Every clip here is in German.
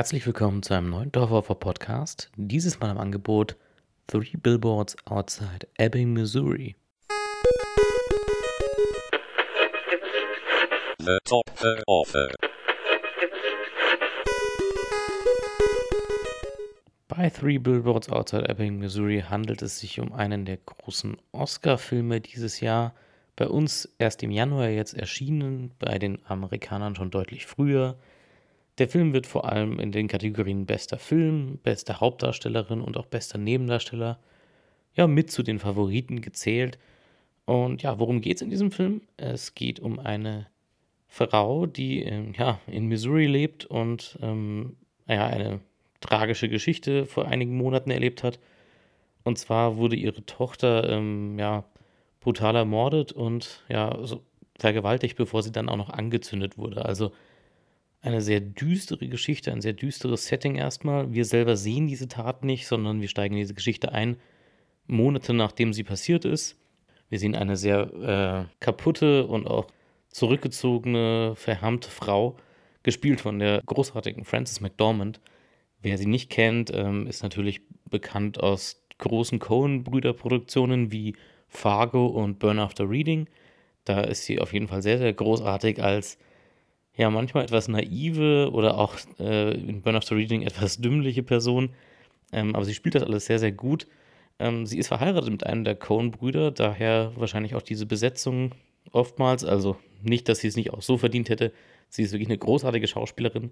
Herzlich willkommen zu einem neuen Dorfhofer Podcast. Dieses Mal im Angebot Three Billboards Outside Ebbing, Missouri. The Top Offer. Bei Three Billboards Outside Ebbing, Missouri handelt es sich um einen der großen Oscar-Filme dieses Jahr. Bei uns erst im Januar jetzt erschienen, bei den Amerikanern schon deutlich früher. Der Film wird vor allem in den Kategorien bester Film, beste Hauptdarstellerin und auch bester Nebendarsteller ja mit zu den Favoriten gezählt. Und ja, worum geht es in diesem Film? Es geht um eine Frau, die ähm, ja, in Missouri lebt und ähm, ja, eine tragische Geschichte vor einigen Monaten erlebt hat. Und zwar wurde ihre Tochter ähm, ja, brutal ermordet und ja, so vergewaltigt, bevor sie dann auch noch angezündet wurde. Also eine sehr düstere Geschichte, ein sehr düsteres Setting erstmal. Wir selber sehen diese Tat nicht, sondern wir steigen in diese Geschichte ein, Monate nachdem sie passiert ist. Wir sehen eine sehr äh, kaputte und auch zurückgezogene, verhärmte Frau, gespielt von der großartigen Frances McDormand. Wer sie nicht kennt, ähm, ist natürlich bekannt aus großen Coen-Brüder-Produktionen wie Fargo und Burn After Reading. Da ist sie auf jeden Fall sehr, sehr großartig als ja manchmal etwas naive oder auch äh, in Burn After Reading etwas dümmliche Person. Ähm, aber sie spielt das alles sehr, sehr gut. Ähm, sie ist verheiratet mit einem der Coen-Brüder, daher wahrscheinlich auch diese Besetzung oftmals. Also nicht, dass sie es nicht auch so verdient hätte. Sie ist wirklich eine großartige Schauspielerin.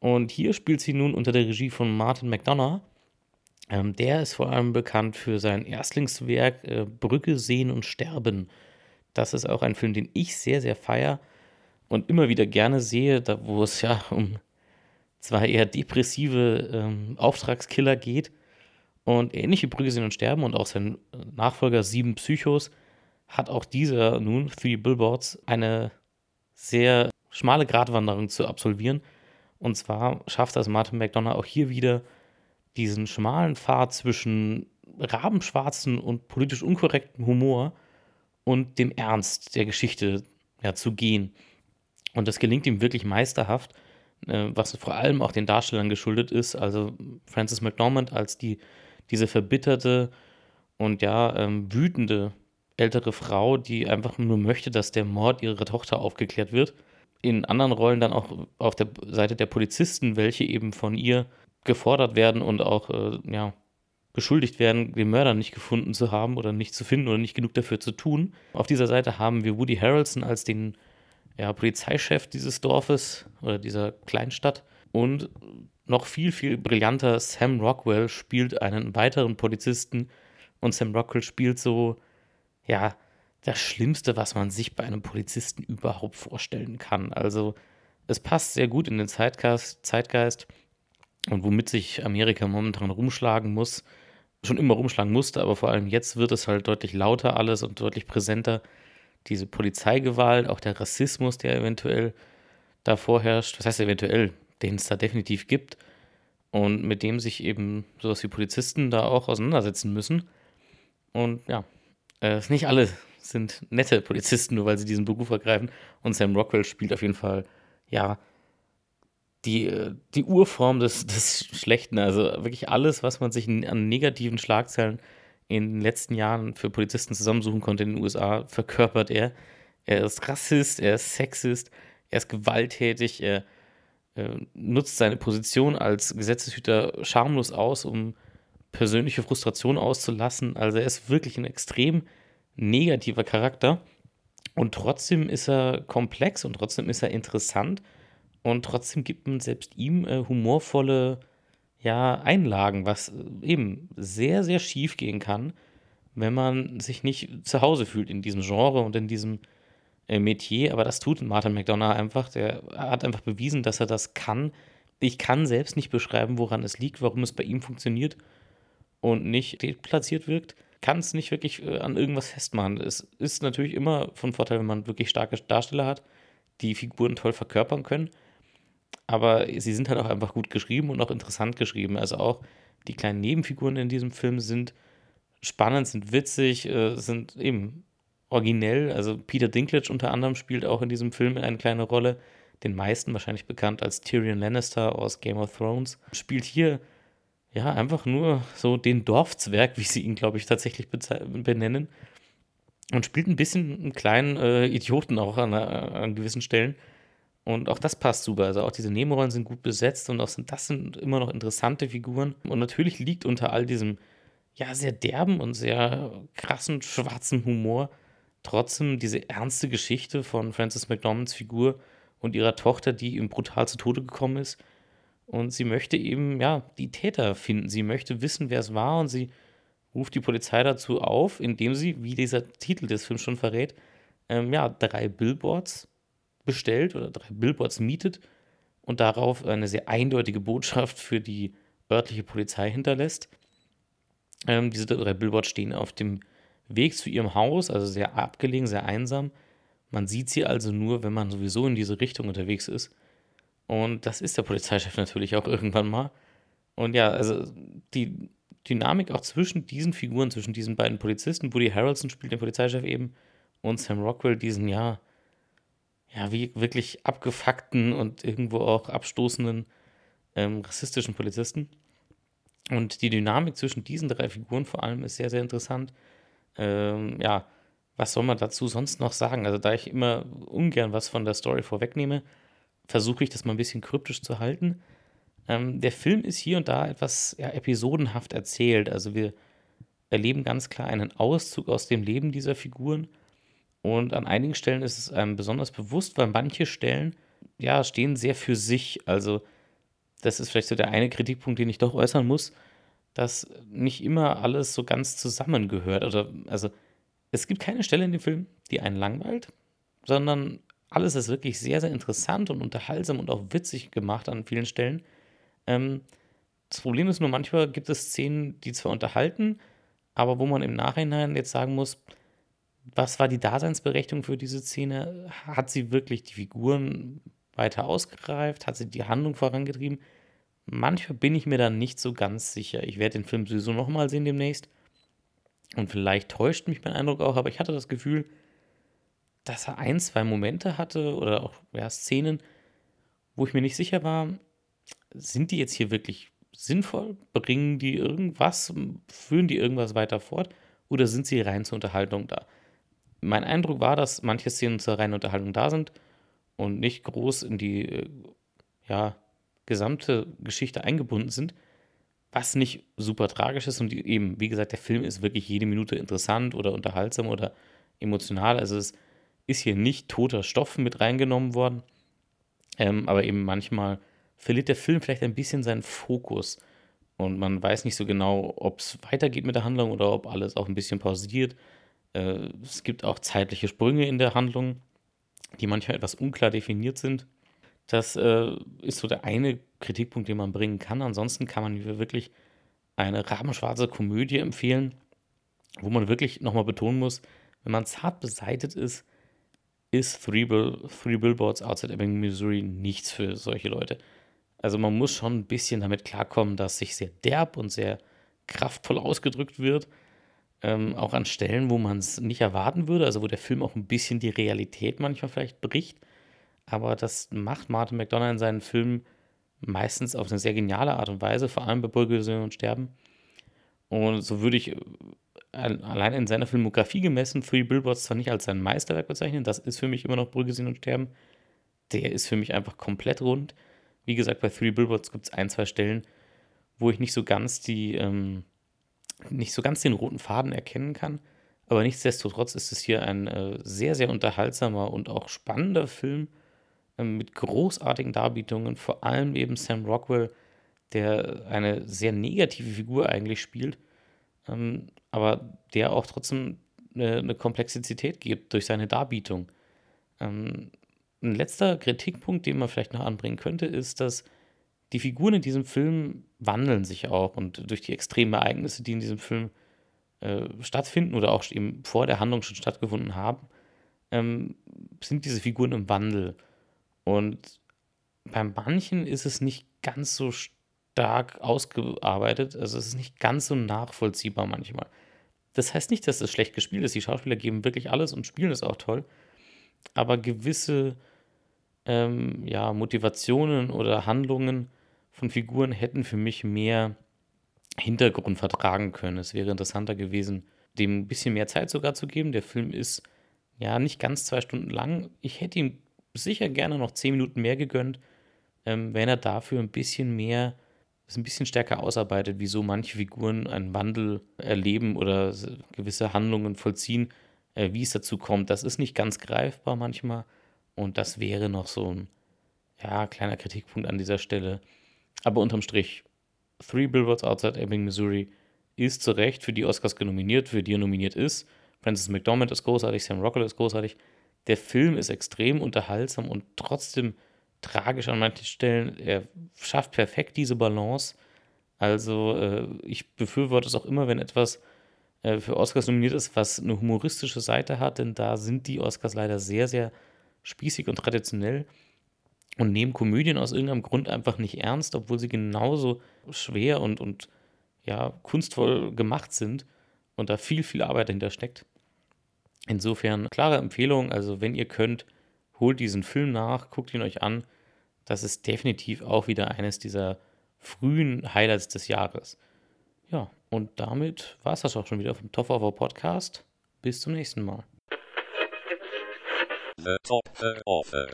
Und hier spielt sie nun unter der Regie von Martin McDonough. Ähm, der ist vor allem bekannt für sein Erstlingswerk äh, Brücke sehen und sterben. Das ist auch ein Film, den ich sehr, sehr feiere und immer wieder gerne sehe, da wo es ja um zwei eher depressive ähm, Auftragskiller geht. Und ähnliche Brügge sind und sterben und auch sein Nachfolger Sieben Psychos hat auch dieser nun, Three Billboards, eine sehr schmale Gratwanderung zu absolvieren. Und zwar schafft das Martin McDonough auch hier wieder diesen schmalen Pfad zwischen rabenschwarzen und politisch unkorrektem Humor und dem Ernst der Geschichte ja, zu gehen. Und das gelingt ihm wirklich meisterhaft, äh, was vor allem auch den Darstellern geschuldet ist. Also Frances McDormand als die, diese verbitterte und ja, ähm, wütende ältere Frau, die einfach nur möchte, dass der Mord ihrer Tochter aufgeklärt wird. In anderen Rollen dann auch auf der Seite der Polizisten, welche eben von ihr gefordert werden und auch äh, ja, beschuldigt werden, den Mörder nicht gefunden zu haben oder nicht zu finden oder nicht genug dafür zu tun. Auf dieser Seite haben wir Woody Harrelson als den ja, Polizeichef dieses Dorfes oder dieser Kleinstadt. Und noch viel, viel brillanter, Sam Rockwell spielt einen weiteren Polizisten. Und Sam Rockwell spielt so, ja, das Schlimmste, was man sich bei einem Polizisten überhaupt vorstellen kann. Also es passt sehr gut in den Zeitgeist, Zeitgeist und womit sich Amerika momentan rumschlagen muss, schon immer rumschlagen musste, aber vor allem jetzt wird es halt deutlich lauter alles und deutlich präsenter diese Polizeigewalt, auch der Rassismus, der eventuell da vorherrscht, was heißt eventuell, den es da definitiv gibt und mit dem sich eben sowas wie Polizisten da auch auseinandersetzen müssen. Und ja, äh, nicht alle sind nette Polizisten, nur weil sie diesen Beruf ergreifen. Und Sam Rockwell spielt auf jeden Fall, ja, die, äh, die Urform des, des Schlechten. Also wirklich alles, was man sich an negativen Schlagzeilen in den letzten Jahren für Polizisten zusammensuchen konnte in den USA, verkörpert er. Er ist Rassist, er ist Sexist, er ist gewalttätig, er äh, nutzt seine Position als Gesetzeshüter schamlos aus, um persönliche Frustration auszulassen. Also er ist wirklich ein extrem negativer Charakter. Und trotzdem ist er komplex und trotzdem ist er interessant. Und trotzdem gibt man selbst ihm äh, humorvolle ja, Einlagen, was äh, eben sehr, sehr schief gehen kann, wenn man sich nicht zu Hause fühlt in diesem Genre und in diesem äh, Metier. Aber das tut Martin McDonough einfach. Der hat einfach bewiesen, dass er das kann. Ich kann selbst nicht beschreiben, woran es liegt, warum es bei ihm funktioniert und nicht platziert wirkt. Kann es nicht wirklich äh, an irgendwas festmachen. Es ist natürlich immer von Vorteil, wenn man wirklich starke Darsteller hat, die Figuren toll verkörpern können aber sie sind halt auch einfach gut geschrieben und auch interessant geschrieben. Also auch die kleinen Nebenfiguren in diesem Film sind spannend, sind witzig, äh, sind eben originell. Also Peter Dinklage unter anderem spielt auch in diesem Film eine kleine Rolle, den meisten wahrscheinlich bekannt als Tyrion Lannister aus Game of Thrones, spielt hier ja einfach nur so den Dorfzwerg, wie sie ihn, glaube ich, tatsächlich benennen. Und spielt ein bisschen einen kleinen äh, Idioten auch an, an gewissen Stellen. Und auch das passt super. Also auch diese Nebenrollen sind gut besetzt und auch sind, das sind immer noch interessante Figuren. Und natürlich liegt unter all diesem ja sehr derben und sehr krassen schwarzen Humor trotzdem diese ernste Geschichte von Frances McDormands Figur und ihrer Tochter, die ihm brutal zu Tode gekommen ist. Und sie möchte eben, ja, die Täter finden. Sie möchte wissen, wer es war und sie ruft die Polizei dazu auf, indem sie, wie dieser Titel des Films schon verrät, ähm, ja, drei Billboards bestellt oder drei Billboards mietet und darauf eine sehr eindeutige Botschaft für die örtliche Polizei hinterlässt. Ähm, diese drei Billboards stehen auf dem Weg zu ihrem Haus, also sehr abgelegen, sehr einsam. Man sieht sie also nur, wenn man sowieso in diese Richtung unterwegs ist. Und das ist der Polizeichef natürlich auch irgendwann mal. Und ja, also die Dynamik auch zwischen diesen Figuren, zwischen diesen beiden Polizisten, Woody Harrelson spielt den Polizeichef eben und Sam Rockwell diesen, ja, ja, wie wirklich abgefuckten und irgendwo auch abstoßenden ähm, rassistischen Polizisten. Und die Dynamik zwischen diesen drei Figuren vor allem ist sehr, sehr interessant. Ähm, ja, was soll man dazu sonst noch sagen? Also, da ich immer ungern was von der Story vorwegnehme, versuche ich das mal ein bisschen kryptisch zu halten. Ähm, der Film ist hier und da etwas ja, episodenhaft erzählt. Also, wir erleben ganz klar einen Auszug aus dem Leben dieser Figuren. Und an einigen Stellen ist es einem besonders bewusst, weil manche Stellen ja stehen sehr für sich. Also, das ist vielleicht so der eine Kritikpunkt, den ich doch äußern muss, dass nicht immer alles so ganz zusammengehört. Oder, also, es gibt keine Stelle in dem Film, die einen langweilt, sondern alles ist wirklich sehr, sehr interessant und unterhaltsam und auch witzig gemacht an vielen Stellen. Ähm, das Problem ist nur, manchmal gibt es Szenen, die zwar unterhalten, aber wo man im Nachhinein jetzt sagen muss, was war die Daseinsberechtigung für diese Szene? Hat sie wirklich die Figuren weiter ausgereift? Hat sie die Handlung vorangetrieben? Manchmal bin ich mir da nicht so ganz sicher. Ich werde den Film sowieso nochmal sehen demnächst. Und vielleicht täuscht mich mein Eindruck auch, aber ich hatte das Gefühl, dass er ein, zwei Momente hatte oder auch ja, Szenen, wo ich mir nicht sicher war, sind die jetzt hier wirklich sinnvoll? Bringen die irgendwas? Führen die irgendwas weiter fort? Oder sind sie rein zur Unterhaltung da? Mein Eindruck war, dass manche Szenen zur reinen Unterhaltung da sind und nicht groß in die äh, ja, gesamte Geschichte eingebunden sind, was nicht super tragisch ist. Und eben, wie gesagt, der Film ist wirklich jede Minute interessant oder unterhaltsam oder emotional. Also es ist hier nicht toter Stoff mit reingenommen worden. Ähm, aber eben manchmal verliert der Film vielleicht ein bisschen seinen Fokus. Und man weiß nicht so genau, ob es weitergeht mit der Handlung oder ob alles auch ein bisschen pausiert. Äh, es gibt auch zeitliche Sprünge in der Handlung, die manchmal etwas unklar definiert sind. Das äh, ist so der eine Kritikpunkt, den man bringen kann. Ansonsten kann man wirklich eine rabenschwarze Komödie empfehlen, wo man wirklich nochmal betonen muss, wenn man zart beseitet ist, ist Three, Bill, Three Billboards Outside Ebbing, Missouri nichts für solche Leute. Also man muss schon ein bisschen damit klarkommen, dass sich sehr derb und sehr kraftvoll ausgedrückt wird. Ähm, auch an Stellen, wo man es nicht erwarten würde, also wo der Film auch ein bisschen die Realität manchmal vielleicht bricht. Aber das macht Martin McDonough in seinen Filmen meistens auf eine sehr geniale Art und Weise, vor allem bei Burgesöhne und Sterben. Und so würde ich äh, allein in seiner Filmografie gemessen Three Billboards zwar nicht als sein Meisterwerk bezeichnen, das ist für mich immer noch Brügge sehen und sterben. Der ist für mich einfach komplett rund. Wie gesagt, bei Three Billboards gibt es ein, zwei Stellen, wo ich nicht so ganz die, ähm, nicht so ganz den roten Faden erkennen kann. Aber nichtsdestotrotz ist es hier ein äh, sehr, sehr unterhaltsamer und auch spannender Film äh, mit großartigen Darbietungen, vor allem eben Sam Rockwell, der eine sehr negative Figur eigentlich spielt, ähm, aber der auch trotzdem eine, eine, Komplexität gibt durch seine Darbietung. Ähm, ein letzter Kritikpunkt, den man vielleicht noch anbringen könnte, ist, dass die Figuren in diesem Film wandeln sich auch und durch die extremen Ereignisse, die in diesem Film äh, stattfinden oder auch eben vor der Handlung schon stattgefunden haben, ähm, sind diese Figuren im Wandel. Und bei manchen ist es nicht ganz so stark ausgearbeitet, also es ist nicht ganz so nachvollziehbar manchmal. Das heißt nicht, dass es schlecht gespielt ist. Die Schauspieler geben wirklich alles und spielen es auch toll. Aber gewisse ähm, ja, Motivationen oder Handlungen von Figuren hätten für mich mehr Hintergrund vertragen können. Es wäre interessanter gewesen, dem ein bisschen mehr Zeit sogar zu geben. Der Film ist ja nicht ganz zwei Stunden lang. Ich hätte ihm sicher gerne noch zehn Minuten mehr gegönnt, ähm, wenn er dafür ein bisschen mehr, es ein bisschen stärker ausarbeitet, wieso manche Figuren einen Wandel erleben oder gewisse Handlungen vollziehen, äh, wie es dazu kommt. Das ist nicht ganz greifbar manchmal und das wäre noch so ein ja, kleiner Kritikpunkt an dieser Stelle. Aber unterm Strich, Three Billboards Outside Ebbing, Missouri ist zu Recht für die Oscars genominiert, für die er nominiert ist. Francis McDormand ist großartig, Sam Rockwell ist großartig. Der Film ist extrem unterhaltsam und trotzdem tragisch an manchen Stellen. Er schafft perfekt diese Balance. Also äh, ich befürworte es auch immer, wenn etwas äh, für Oscars nominiert ist, was eine humoristische Seite hat, denn da sind die Oscars leider sehr, sehr spießig und traditionell und nehmen Komödien aus irgendeinem Grund einfach nicht ernst, obwohl sie genauso schwer und, und ja, kunstvoll gemacht sind und da viel, viel Arbeit dahinter steckt. Insofern klare Empfehlung, also wenn ihr könnt, holt diesen Film nach, guckt ihn euch an. Das ist definitiv auch wieder eines dieser frühen Highlights des Jahres. Ja, und damit war es das auch schon wieder vom Top of Our Podcast. Bis zum nächsten Mal. The Top Offer.